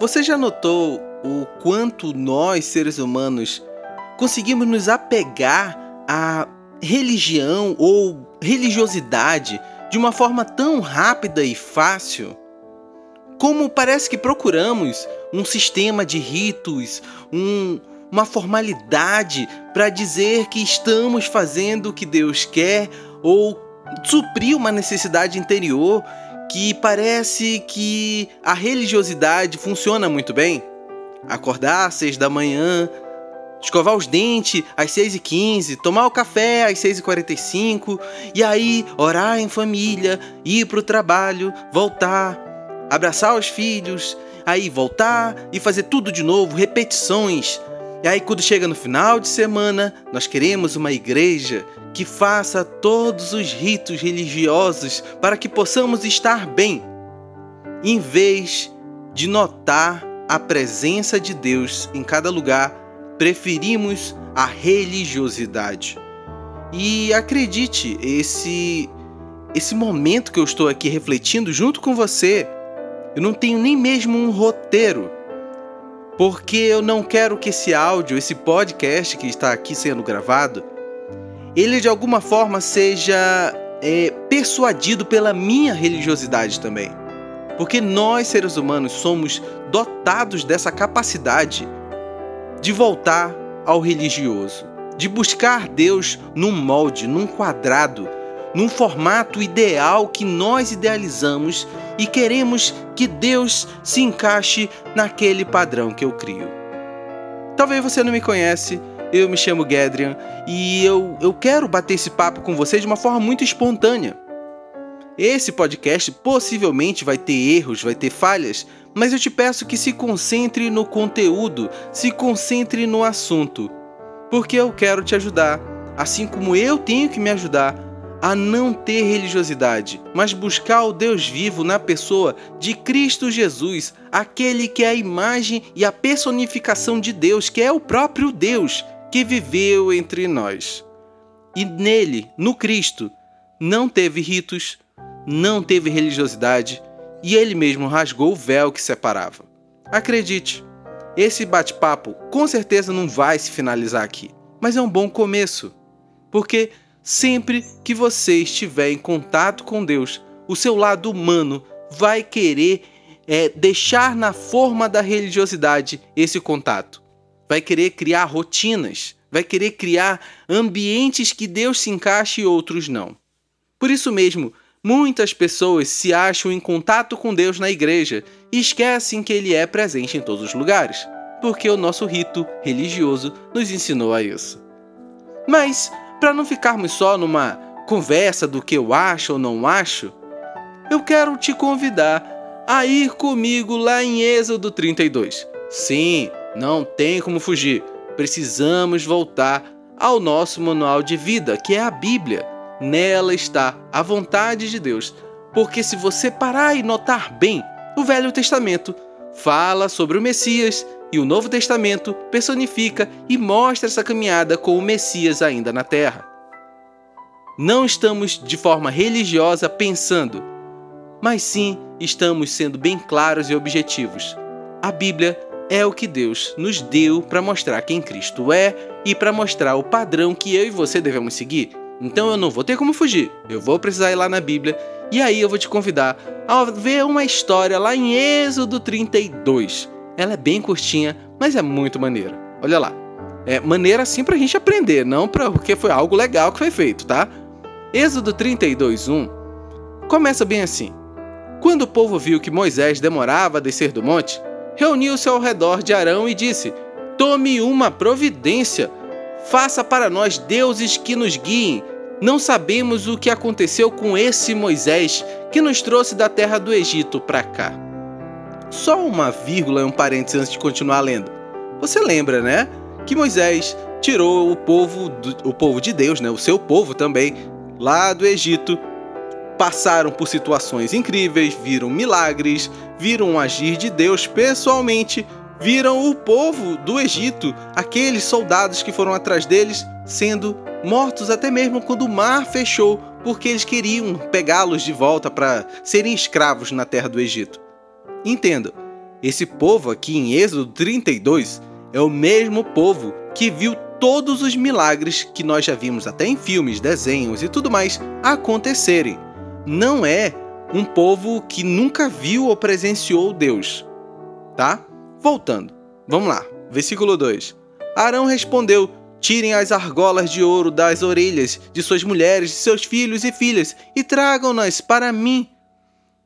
Você já notou o quanto nós, seres humanos, conseguimos nos apegar à religião ou religiosidade de uma forma tão rápida e fácil? Como parece que procuramos um sistema de ritos, um, uma formalidade para dizer que estamos fazendo o que Deus quer ou suprir uma necessidade interior que parece que a religiosidade funciona muito bem. Acordar às seis da manhã, escovar os dentes às seis e quinze, tomar o café às seis e quarenta e aí orar em família, ir para o trabalho, voltar, abraçar os filhos, aí voltar e fazer tudo de novo, repetições. E aí, quando chega no final de semana, nós queremos uma igreja que faça todos os ritos religiosos para que possamos estar bem, em vez de notar a presença de Deus em cada lugar, preferimos a religiosidade. E acredite, esse esse momento que eu estou aqui refletindo junto com você, eu não tenho nem mesmo um roteiro porque eu não quero que esse áudio, esse podcast que está aqui sendo gravado, ele de alguma forma seja é, persuadido pela minha religiosidade também. Porque nós, seres humanos, somos dotados dessa capacidade de voltar ao religioso, de buscar Deus num molde, num quadrado, num formato ideal que nós idealizamos e queremos que Deus se encaixe naquele padrão que eu crio. Talvez você não me conhece, eu me chamo Gedrian e eu, eu quero bater esse papo com você de uma forma muito espontânea. Esse podcast possivelmente vai ter erros, vai ter falhas, mas eu te peço que se concentre no conteúdo, se concentre no assunto, porque eu quero te ajudar, assim como eu tenho que me ajudar a não ter religiosidade, mas buscar o Deus vivo na pessoa de Cristo Jesus, aquele que é a imagem e a personificação de Deus, que é o próprio Deus que viveu entre nós. E nele, no Cristo, não teve ritos, não teve religiosidade, e ele mesmo rasgou o véu que separava. Acredite, esse bate-papo com certeza não vai se finalizar aqui, mas é um bom começo, porque Sempre que você estiver em contato com Deus, o seu lado humano vai querer é, deixar na forma da religiosidade esse contato. Vai querer criar rotinas, vai querer criar ambientes que Deus se encaixe e outros não. Por isso mesmo, muitas pessoas se acham em contato com Deus na igreja e esquecem que Ele é presente em todos os lugares, porque o nosso rito religioso nos ensinou a isso. Mas para não ficarmos só numa conversa do que eu acho ou não acho, eu quero te convidar a ir comigo lá em Êxodo 32. Sim, não tem como fugir. Precisamos voltar ao nosso manual de vida, que é a Bíblia. Nela está a vontade de Deus. Porque se você parar e notar bem, o Velho Testamento fala sobre o Messias e o Novo Testamento personifica e mostra essa caminhada com o Messias ainda na Terra. Não estamos de forma religiosa pensando, mas sim estamos sendo bem claros e objetivos. A Bíblia é o que Deus nos deu para mostrar quem Cristo é e para mostrar o padrão que eu e você devemos seguir. Então eu não vou ter como fugir, eu vou precisar ir lá na Bíblia e aí eu vou te convidar a ver uma história lá em Êxodo 32 ela é bem curtinha, mas é muito maneira. Olha lá. É maneira assim pra gente aprender, não pra, porque foi algo legal que foi feito, tá? Êxodo 32:1 começa bem assim: Quando o povo viu que Moisés demorava a descer do monte, reuniu-se ao redor de Arão e disse: Tome uma providência, faça para nós deuses que nos guiem. Não sabemos o que aconteceu com esse Moisés que nos trouxe da terra do Egito para cá. Só uma vírgula e um parênteses antes de continuar lendo. Você lembra, né? Que Moisés tirou o povo, do, o povo de Deus, né? O seu povo também, lá do Egito. Passaram por situações incríveis, viram milagres, viram o agir de Deus pessoalmente, viram o povo do Egito, aqueles soldados que foram atrás deles, sendo mortos até mesmo quando o mar fechou, porque eles queriam pegá-los de volta para serem escravos na terra do Egito. Entenda, Esse povo aqui em Êxodo 32 é o mesmo povo que viu todos os milagres que nós já vimos até em filmes, desenhos e tudo mais acontecerem. Não é um povo que nunca viu ou presenciou Deus. Tá? Voltando. Vamos lá. Versículo 2. Arão respondeu: Tirem as argolas de ouro das orelhas de suas mulheres, de seus filhos e filhas, e tragam-nas para mim.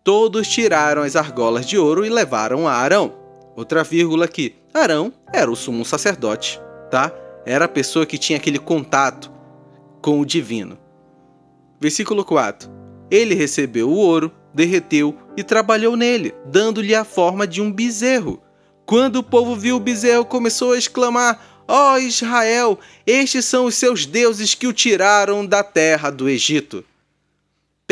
Todos tiraram as argolas de ouro e levaram a Arão. Outra vírgula aqui. Arão era o sumo sacerdote, tá? Era a pessoa que tinha aquele contato com o divino. Versículo 4. Ele recebeu o ouro, derreteu e trabalhou nele, dando-lhe a forma de um bezerro. Quando o povo viu o bezerro, começou a exclamar: Ó oh Israel, estes são os seus deuses que o tiraram da terra do Egito.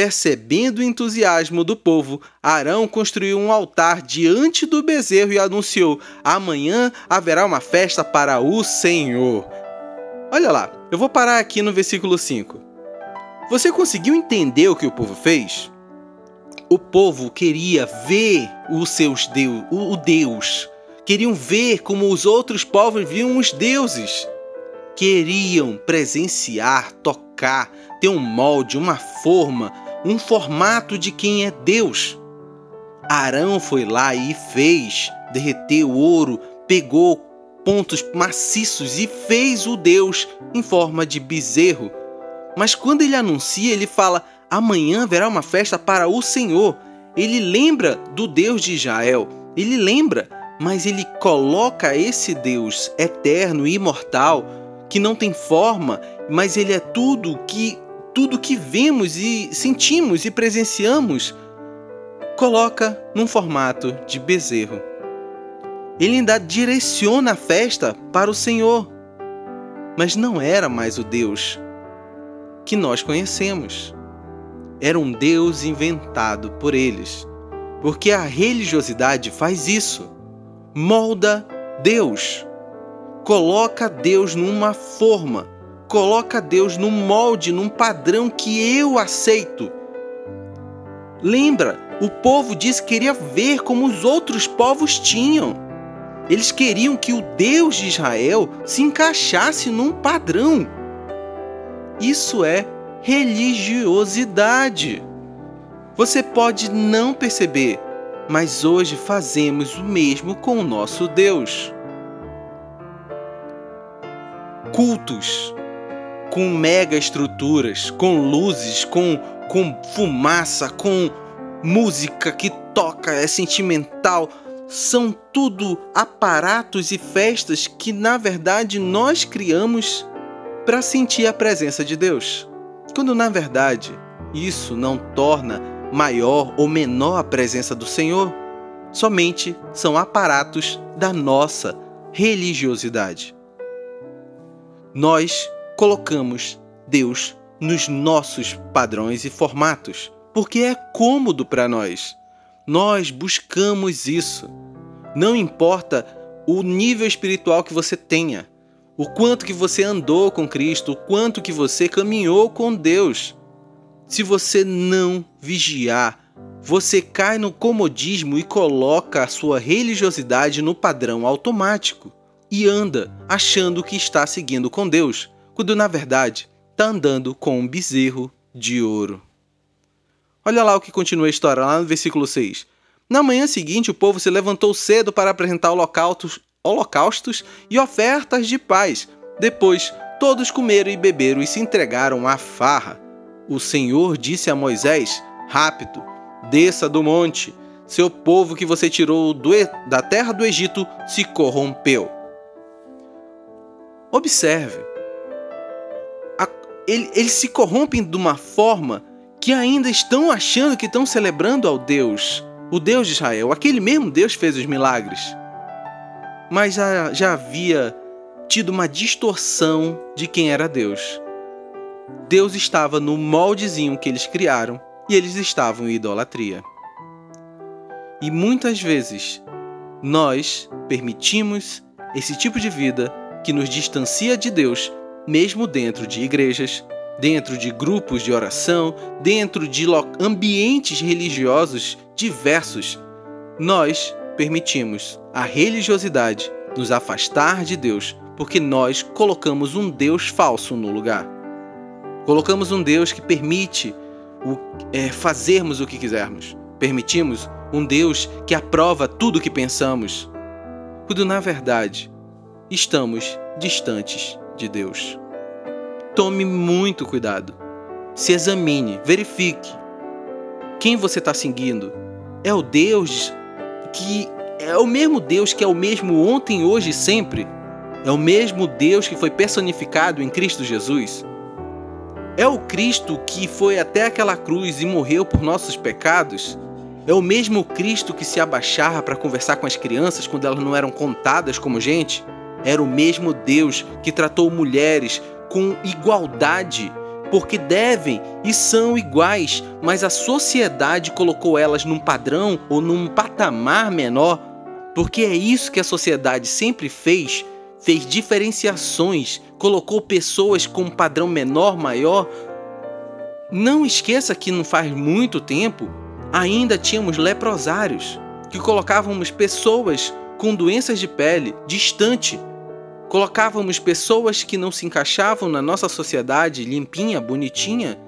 Percebendo o entusiasmo do povo, Arão construiu um altar diante do bezerro e anunciou: Amanhã haverá uma festa para o Senhor. Olha lá, eu vou parar aqui no versículo 5. Você conseguiu entender o que o povo fez? O povo queria ver os seus deus, o Deus. Queriam ver como os outros povos viam os deuses. Queriam presenciar, tocar, ter um molde, uma forma, um formato de quem é Deus. Arão foi lá e fez, derreteu ouro, pegou pontos maciços e fez o Deus em forma de bezerro. Mas quando ele anuncia, ele fala: amanhã haverá uma festa para o Senhor. Ele lembra do Deus de Israel, ele lembra, mas ele coloca esse Deus eterno e imortal, que não tem forma, mas ele é tudo que tudo que vemos e sentimos e presenciamos, coloca num formato de bezerro. Ele ainda direciona a festa para o Senhor, mas não era mais o Deus que nós conhecemos. Era um Deus inventado por eles, porque a religiosidade faz isso. Molda Deus, coloca Deus numa forma coloca Deus num molde, num padrão que eu aceito. Lembra, o povo disse que queria ver como os outros povos tinham. Eles queriam que o Deus de Israel se encaixasse num padrão. Isso é religiosidade. Você pode não perceber, mas hoje fazemos o mesmo com o nosso Deus. Cultos com mega estruturas, com luzes, com, com fumaça, com música que toca, é sentimental. São tudo aparatos e festas que, na verdade, nós criamos para sentir a presença de Deus. Quando, na verdade, isso não torna maior ou menor a presença do Senhor, somente são aparatos da nossa religiosidade. Nós colocamos Deus nos nossos padrões e formatos, porque é cômodo para nós. Nós buscamos isso. Não importa o nível espiritual que você tenha, o quanto que você andou com Cristo, o quanto que você caminhou com Deus. Se você não vigiar, você cai no comodismo e coloca a sua religiosidade no padrão automático e anda achando que está seguindo com Deus, quando na verdade está andando com um bezerro de ouro. Olha lá o que continua a história, lá no versículo 6. Na manhã seguinte, o povo se levantou cedo para apresentar holocaustos, holocaustos e ofertas de paz. Depois, todos comeram e beberam e se entregaram à farra. O Senhor disse a Moisés: Rápido, desça do monte. Seu povo que você tirou do, da terra do Egito se corrompeu. Observe ele, eles se corrompem de uma forma que ainda estão achando que estão celebrando ao Deus, o Deus de Israel. Aquele mesmo Deus fez os milagres. Mas já, já havia tido uma distorção de quem era Deus. Deus estava no moldezinho que eles criaram e eles estavam em idolatria. E muitas vezes nós permitimos esse tipo de vida que nos distancia de Deus mesmo dentro de igrejas, dentro de grupos de oração, dentro de ambientes religiosos diversos, nós permitimos a religiosidade nos afastar de Deus porque nós colocamos um Deus falso no lugar. Colocamos um Deus que permite o, é, fazermos o que quisermos. Permitimos um Deus que aprova tudo o que pensamos, quando na verdade estamos distantes de Deus. Tome muito cuidado. Se examine, verifique. Quem você está seguindo? É o Deus que é o mesmo Deus que é o mesmo ontem, hoje e sempre? É o mesmo Deus que foi personificado em Cristo Jesus? É o Cristo que foi até aquela cruz e morreu por nossos pecados? É o mesmo Cristo que se abaixava para conversar com as crianças quando elas não eram contadas como gente? Era o mesmo Deus que tratou mulheres com igualdade, porque devem e são iguais, mas a sociedade colocou elas num padrão ou num patamar menor, porque é isso que a sociedade sempre fez, fez diferenciações, colocou pessoas com um padrão menor, maior. Não esqueça que não faz muito tempo ainda tínhamos leprosários, que colocávamos pessoas com doenças de pele distante colocávamos pessoas que não se encaixavam na nossa sociedade limpinha, bonitinha,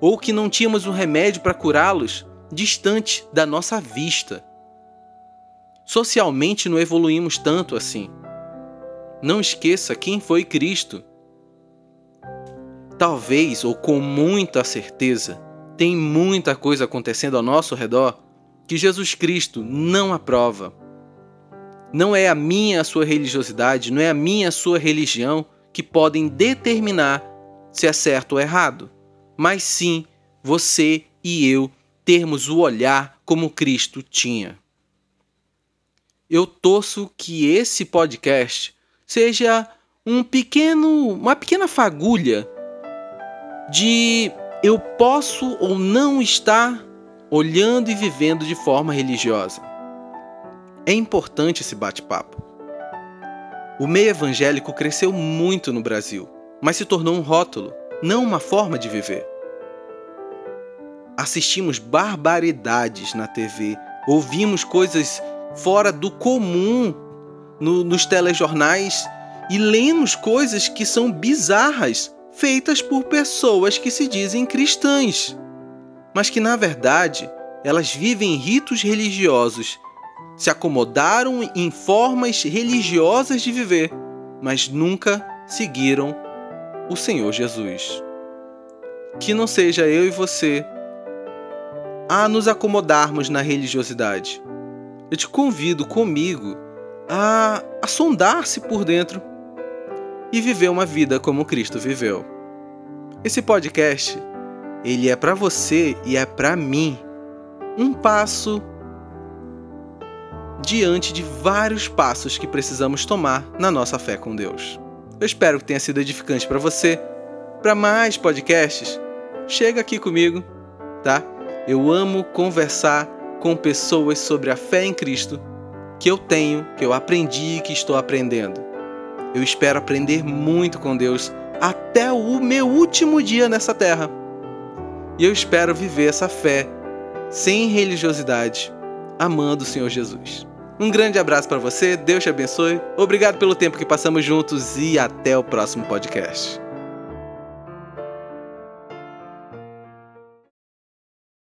ou que não tínhamos um remédio para curá-los, distante da nossa vista. Socialmente não evoluímos tanto assim. Não esqueça quem foi Cristo. Talvez, ou com muita certeza, tem muita coisa acontecendo ao nosso redor que Jesus Cristo não aprova. Não é a minha a sua religiosidade, não é a minha a sua religião que podem determinar se é certo ou errado, mas sim você e eu termos o olhar como Cristo tinha. Eu torço que esse podcast seja um pequeno, uma pequena fagulha de eu posso ou não estar olhando e vivendo de forma religiosa. É importante esse bate-papo. O meio evangélico cresceu muito no Brasil, mas se tornou um rótulo, não uma forma de viver. Assistimos barbaridades na TV, ouvimos coisas fora do comum no, nos telejornais e lemos coisas que são bizarras, feitas por pessoas que se dizem cristãs, mas que na verdade elas vivem ritos religiosos se acomodaram em formas religiosas de viver, mas nunca seguiram o Senhor Jesus. Que não seja eu e você a nos acomodarmos na religiosidade. Eu te convido comigo a, a sondar-se por dentro e viver uma vida como Cristo viveu. Esse podcast, ele é para você e é para mim um passo diante de vários passos que precisamos tomar na nossa fé com Deus. Eu espero que tenha sido edificante para você. Para mais podcasts, chega aqui comigo, tá? Eu amo conversar com pessoas sobre a fé em Cristo que eu tenho, que eu aprendi e que estou aprendendo. Eu espero aprender muito com Deus até o meu último dia nessa terra. E eu espero viver essa fé sem religiosidade, amando o Senhor Jesus. Um grande abraço para você, Deus te abençoe. Obrigado pelo tempo que passamos juntos e até o próximo podcast.